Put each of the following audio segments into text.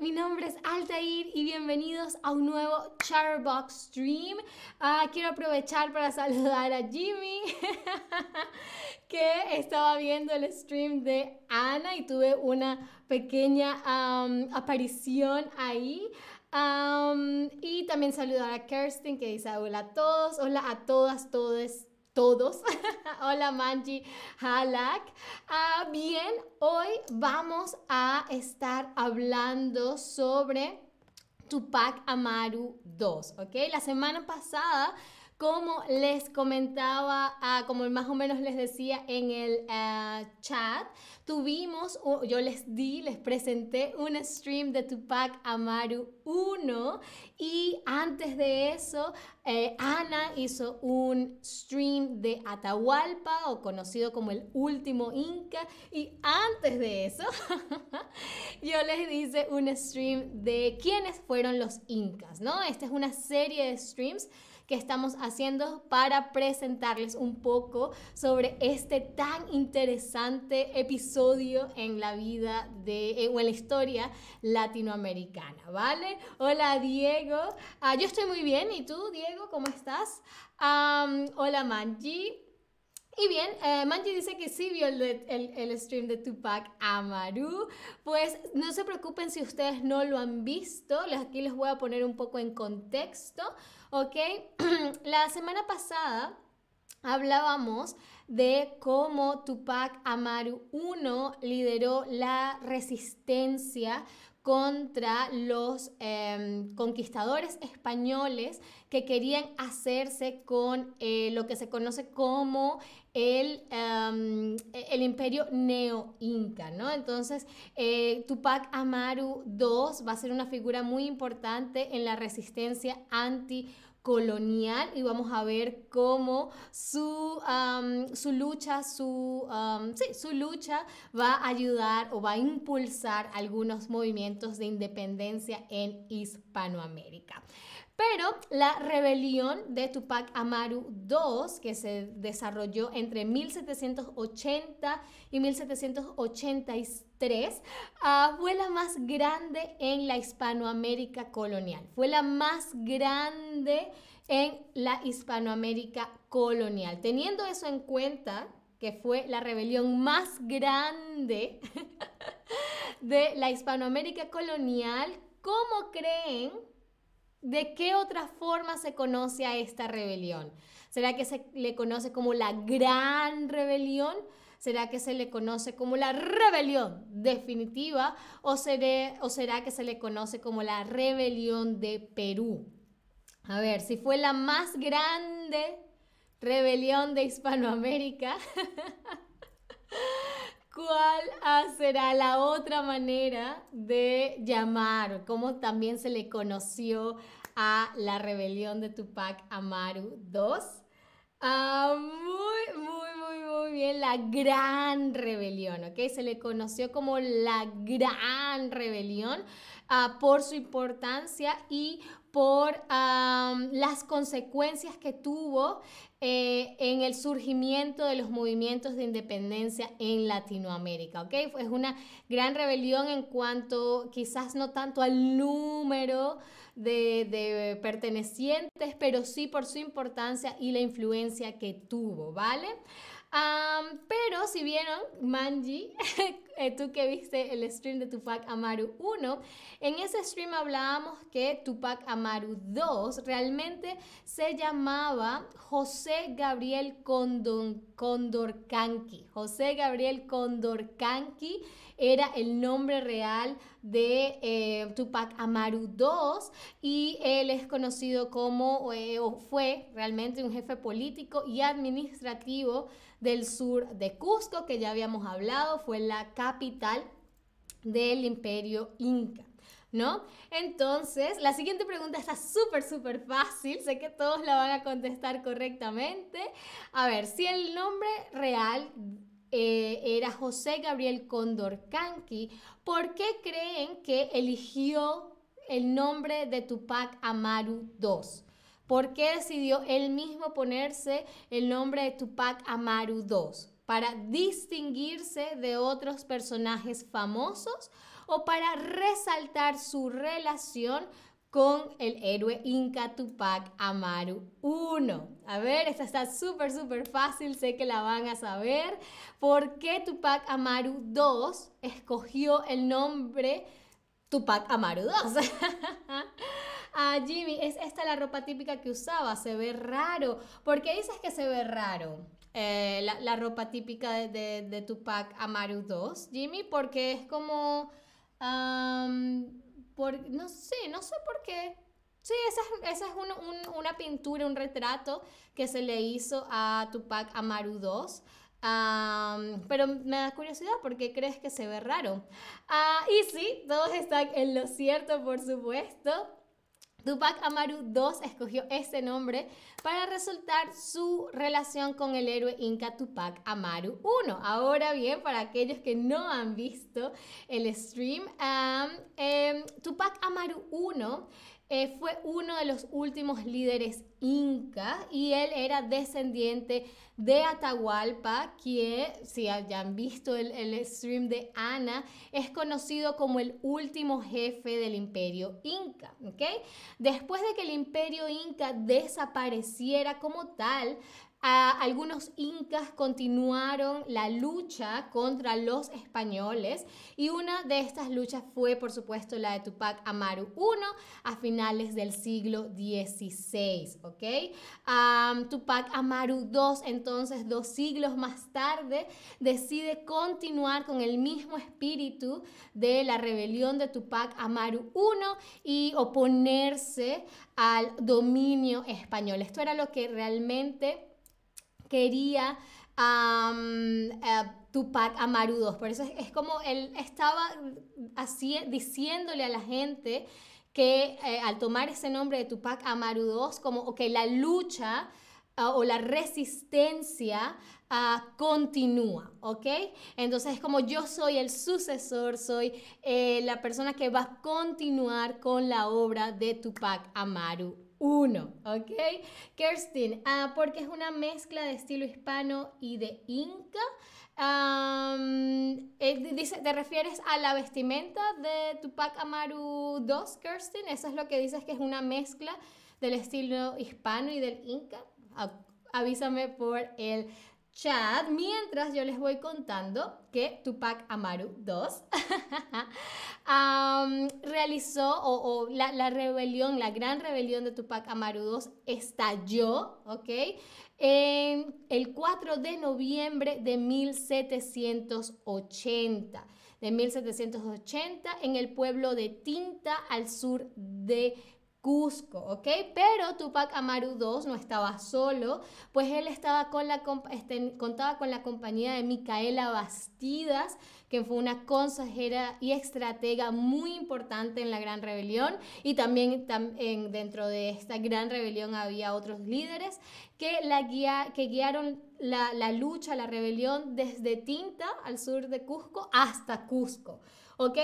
mi nombre es Altair y bienvenidos a un nuevo Charbox Stream. Ah, quiero aprovechar para saludar a Jimmy, que estaba viendo el stream de Ana y tuve una pequeña aparición ahí. y también saludar a Kirsten que dice hola a todos, hola a todas, todos todos. Hola Manji Halak. Ah, bien, hoy vamos a estar hablando sobre Tupac Amaru 2, ¿ok? La semana pasada como les comentaba, ah, como más o menos les decía en el ah, chat, tuvimos, yo les di, les presenté un stream de Tupac Amaru 1 y antes de eso, eh, Ana hizo un stream de Atahualpa o conocido como el último Inca y antes de eso, yo les hice un stream de quiénes fueron los Incas, ¿no? Esta es una serie de streams que estamos haciendo para presentarles un poco sobre este tan interesante episodio en la vida de, eh, o en la historia latinoamericana, ¿vale? Hola Diego, ah, yo estoy muy bien, ¿y tú Diego, cómo estás? hola Manji. Y bien, eh, Manji dice que sí vio el, el, el, stream de Tupac Amaru. Pues no se preocupen si ustedes no lo han visto. Aquí les voy a poner un poco en contexto. ¿ok? La semana pasada hablábamos de cómo Tupac Amaru I lideró la resistencia contra los em, conquistadores españoles que querían hacerse con eh, lo que se conoce como el, em, el imperio neo-inca, ¿no? Entonces, eh, Tupac Amaru II va a ser una figura muy importante en la resistencia anti colonial y vamos a ver cómo su, su lucha, su, su lucha va a ayudar o va a impulsar algunos movimientos de independencia en Hispanoamérica. Pero la rebelión de Tupac Amaru II, que se desarrolló entre 1780 y 1783, ah, fue la más grande en la Hispanoamérica colonial. Fue la más grande en la Hispanoamérica colonial. Teniendo eso en cuenta, que fue la rebelión más grande de la Hispanoamérica colonial, ¿cómo creen ¿De qué otra forma se conoce a esta rebelión? ¿Será que se le conoce como la gran rebelión? ¿Será que se le conoce como la rebelión definitiva? ¿O, ¿O será que se le conoce como la rebelión de Perú? A ver, si fue la más grande rebelión de Hispanoamérica, ¿cuál será la otra manera de llamar? ¿Cómo también se le conoció a la rebelión de Tupac Amaru II. Ah, muy, muy, muy, muy bien, la gran rebelión, ¿ok? Se le conoció como la gran rebelión ah, por su importancia y por las consecuencias que tuvo eh, en el surgimiento de los movimientos de independencia en Latinoamérica. ¿ok? Es una gran rebelión en cuanto quizás no tanto al número de, pertenecientes, pero sí por su importancia y la influencia que tuvo, ¿vale? Pero si vieron, Manji, eh, tú que viste el stream de Tupac Amaru 1, en ese stream hablábamos que Tupac Amaru 2 realmente se llamaba José Gabriel Condorcanqui. José Gabriel Condorcanqui era el nombre real de eh, Tupac Amaru II y él es conocido como, eh, o fue realmente un jefe político y administrativo del sur de Cusco, que ya habíamos hablado, fue la capital del imperio inca. ¿No? Entonces, la siguiente pregunta está súper, súper fácil. Sé que todos la van a contestar correctamente. A ver, si el nombre real eh, era José Gabriel Condorcanqui, ¿por qué creen que eligió el nombre de Tupac Amaru II? ¿Por qué decidió él mismo ponerse el nombre de Tupac Amaru II? ¿Para distinguirse de otros personajes famosos o para resaltar su relación con el héroe inca Tupac Amaru I. A ver, esta está súper, súper fácil, sé que la van a saber. ¿Por qué Tupac Amaru II escogió el nombre Tupac Amaru II? ah, Jimmy, es esta la ropa típica que usaba, se ve raro. ¿Por qué dices que se ve raro? Eh, la, ropa típica de, Tupac Amaru II, Jimmy, porque es como no sé, no sé por qué. Sí, esa, es una pintura, un retrato que se le hizo a Tupac Amaru II. pero me da curiosidad porque crees que se ve raro. Ah, y sí, todos están en lo cierto, por supuesto. Tupac Amaru II escogió este nombre para resultar su relación con el héroe inca Tupac Amaru I. Ahora bien, para aquellos que no han visto el stream, em, Tupac Amaru I eh, fue uno de los últimos líderes inca y él era descendiente de Atahualpa, que si hayan visto el, el, stream de Ana, es conocido como el último jefe del imperio inca. ¿okay? Después de que el imperio inca desapareciera como tal, algunos incas continuaron la lucha contra los españoles y una de estas luchas fue por supuesto la de Tupac Amaru I a finales del siglo XVI, ¿ok? Tupac Amaru II entonces dos siglos más tarde decide continuar con el mismo espíritu de la rebelión de Tupac Amaru I y oponerse al dominio español. Esto era lo que realmente quería eh, Tupac Amaru Por eso es, como él estaba así diciéndole a la gente que eh, al tomar ese nombre de Tupac Amaru II, como que la lucha ah, o la resistencia ah, continúa, ¿ok? Entonces es como yo soy el sucesor, soy eh, la persona que va a continuar con la obra de Tupac Amaru uno, ¿ok? Kerstin, ah, porque es una mezcla de estilo hispano y de inca. Eh, dice, ¿Te refieres a la vestimenta de Tupac Amaru 2, Kerstin? ¿Eso es lo que dices que es una mezcla del estilo hispano y del inca? avísame por el chat mientras yo les voy contando que Tupac Amaru II realizó o, la, rebelión, la gran rebelión de Tupac Amaru II estalló, ¿ok? En el 4 de noviembre de 1780. De 1780 en el pueblo de Tinta al sur de Cusco, ¿ok? Pero Tupac Amaru II no estaba solo, pues él estaba con la, este, contaba con la compañía de Micaela Bastidas, que fue una consejera y estratega muy importante en la Gran Rebelión, y también, dentro de esta Gran Rebelión había otros líderes que, la que guiaron la, la lucha, la rebelión desde Tinta, al sur de Cusco, hasta Cusco, ¿ok?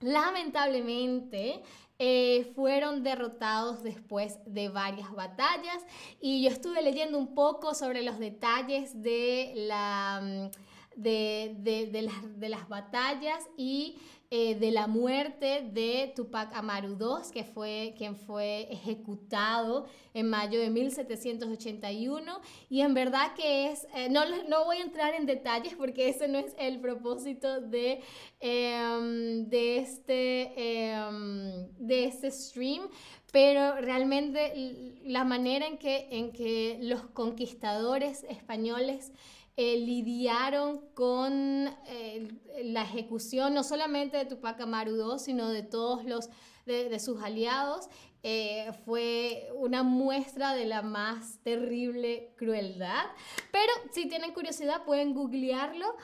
Lamentablemente, eh, fueron derrotados después de varias batallas. Y yo estuve leyendo un poco sobre los detalles de, la, mm, de, de, las, de las batallas y eh, de la muerte de Tupac Amaru II, que fue quien fue ejecutado en mayo de 1781. Y en verdad que es, eh, no, no voy a entrar en detalles porque ese no es el propósito de, em, de, este, em, de este stream, pero realmente la manera en que, en que los conquistadores españoles eh, lidiaron con eh, la ejecución no solamente de Tupac Amaru II, sino de todos los de, sus aliados, eh, fue una muestra de la más terrible crueldad. Pero si tienen curiosidad pueden googlearlo.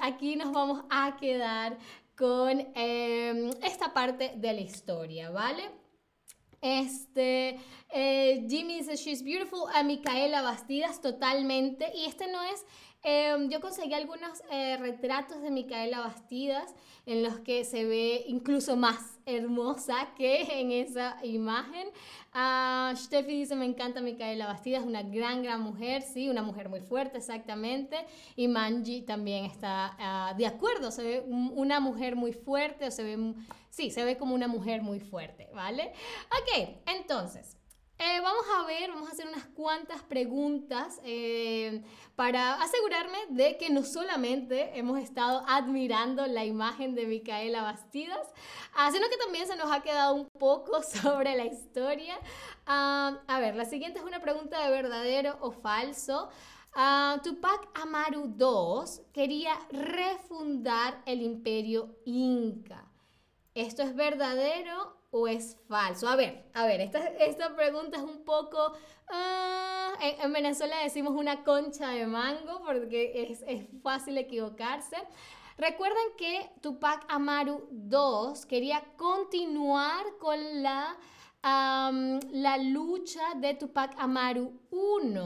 aquí nos vamos a quedar con esta parte de la historia, ¿vale? Este, eh, Jimmy dice, she's beautiful. A Micaela Bastidas, totalmente. Y este no es Em, yo conseguí algunos eh, retratos de Micaela Bastidas en los que se ve incluso más hermosa que en esa imagen. Uh, Steffi dice, me encanta Micaela Bastidas, una gran, gran mujer, sí, una mujer muy fuerte, exactamente. Y Manji también está ah, de acuerdo, se ve una mujer muy fuerte, o se ve, sí, se ve como una mujer muy fuerte, ¿vale? Ok, entonces... Eh, vamos a ver, vamos a hacer unas cuantas preguntas eh, para asegurarme de que no solamente hemos estado admirando la imagen de Micaela Bastidas, ah, sino que también se nos ha quedado un poco sobre la historia. Ah, a ver, la siguiente es una pregunta de verdadero o falso. Uh, Tupac Amaru II quería refundar el imperio inca. ¿Esto es verdadero o es falso? A ver, a ver, esta, esta pregunta es un poco... Ah, en, Venezuela decimos una concha de mango porque es, es fácil equivocarse. Recuerden que Tupac Amaru II quería continuar con la, la lucha de Tupac Amaru I.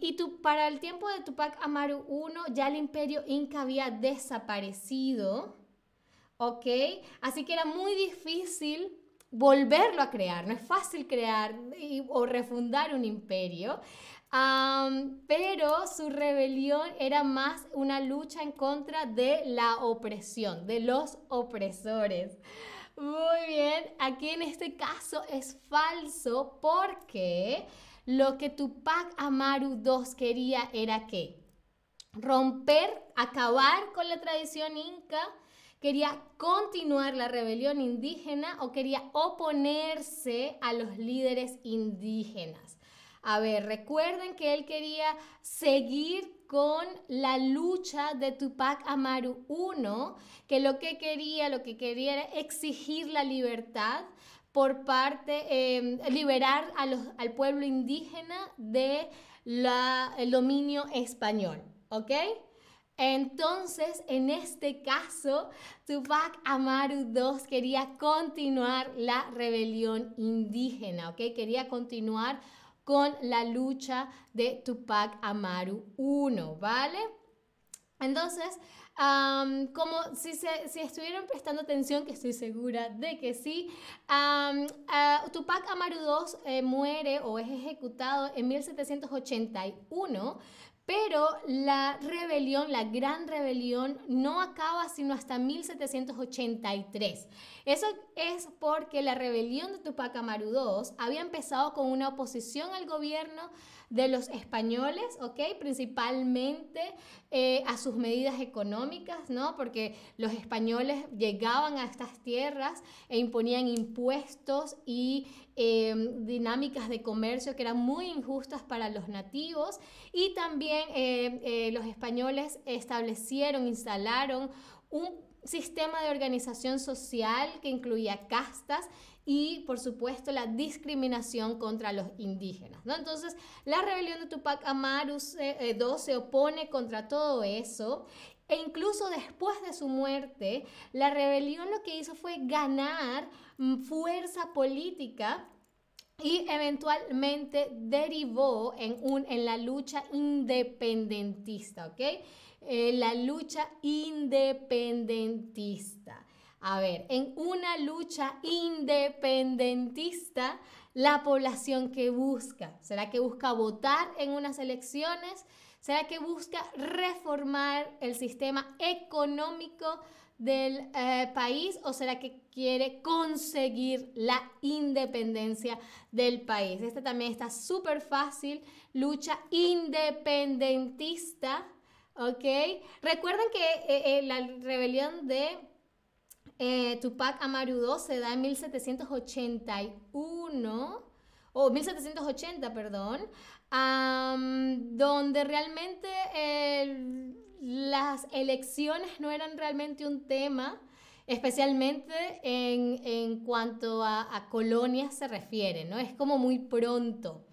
y tu, para el tiempo de Tupac Amaru I ya el imperio inca había desaparecido. ¿Ok? Así que era muy difícil volverlo a crear, no es fácil crear o refundar un imperio, pero su rebelión era más una lucha en contra de la opresión, de los opresores. Muy bien, aquí en este caso es falso porque lo que Tupac Amaru II quería era que romper, acabar con la tradición inca, quería continuar la rebelión indígena o quería oponerse a los líderes indígenas. A ver, recuerden que él quería seguir con la lucha de Tupac Amaru I, que lo que quería, lo que quería era exigir la libertad por parte, eh, liberar a los, al pueblo indígena de la, el dominio español, ¿ok? Entonces, en este caso, Tupac Amaru II quería continuar la rebelión indígena, ¿ok? Quería continuar con la lucha de Tupac Amaru I, ¿vale? Entonces, como si, se, si, estuvieron prestando atención, que estoy segura de que sí, Tupac Amaru II eh, muere o es ejecutado en 1781 pero la rebelión, la gran rebelión, no acaba sino hasta 1783. Eso es porque la rebelión de Tupac Amaru II había empezado con una oposición al gobierno de los españoles, ¿ok? Principalmente eh, a sus medidas económicas, ¿no? Porque los españoles llegaban a estas tierras e imponían impuestos y em, dinámicas de comercio que eran muy injustas para los nativos y también eh, eh, los españoles establecieron, instalaron un sistema de organización social que incluía castas y por supuesto la discriminación contra los indígenas. ¿no? Entonces la rebelión de Tupac Amaru II eh, se opone contra todo eso e incluso después de su muerte, la rebelión lo que hizo fue ganar mm, fuerza política y eventualmente derivó en, un, en la lucha independentista, ¿ok? Eh, la lucha independentista. A ver, en una lucha independentista, la población que busca, ¿será que busca votar en unas elecciones? ¿Será que busca reformar el sistema económico del eh, país o será que quiere conseguir la independencia del país? Este también está súper fácil, lucha independentista, ¿ok? Recuerden que eh, eh, la rebelión de Tupac Amaru II se da en 1781 o 1780, perdón, donde realmente las elecciones no eran realmente un tema, especialmente en, cuanto a, colonias se refiere, ¿no? Es como muy pronto.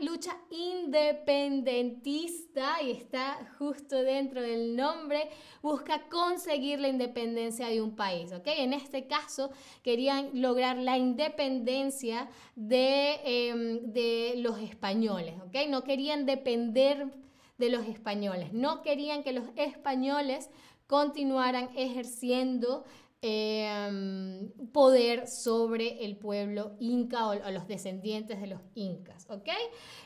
Lucha independentista, y está justo dentro del nombre, busca conseguir la independencia de un país, ¿ok? En este caso querían lograr la independencia de, em, de los españoles, ¿ok? No querían depender de los españoles, no querían que los españoles continuaran ejerciendo Em, poder sobre el pueblo inca o, los descendientes de los incas, ¿ok?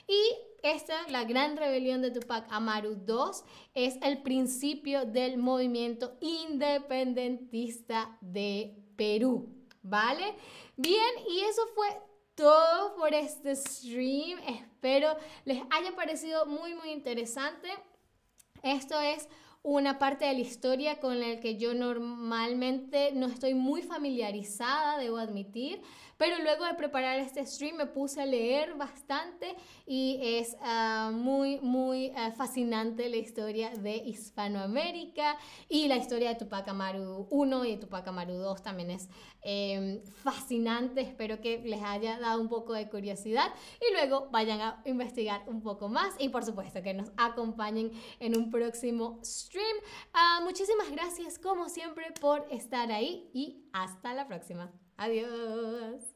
Y esta, la gran rebelión de Tupac Amaru II, es el principio del movimiento independentista de Perú, ¿vale? Bien, y eso fue todo por este stream. Espero les haya parecido muy, muy interesante. Esto es una parte de la historia con la que yo normalmente no estoy muy familiarizada, debo admitir, pero luego de preparar este stream me puse a leer bastante y es ah, muy, muy ah, fascinante la historia de Hispanoamérica y la historia de Tupac Amaru 1 y de Tupac Amaru 2 también es em, fascinante. Espero que les haya dado un poco de curiosidad y luego vayan a investigar un poco más y por supuesto que nos acompañen en un próximo stream. Ah, muchísimas gracias como siempre por estar ahí y hasta la próxima. Adiós.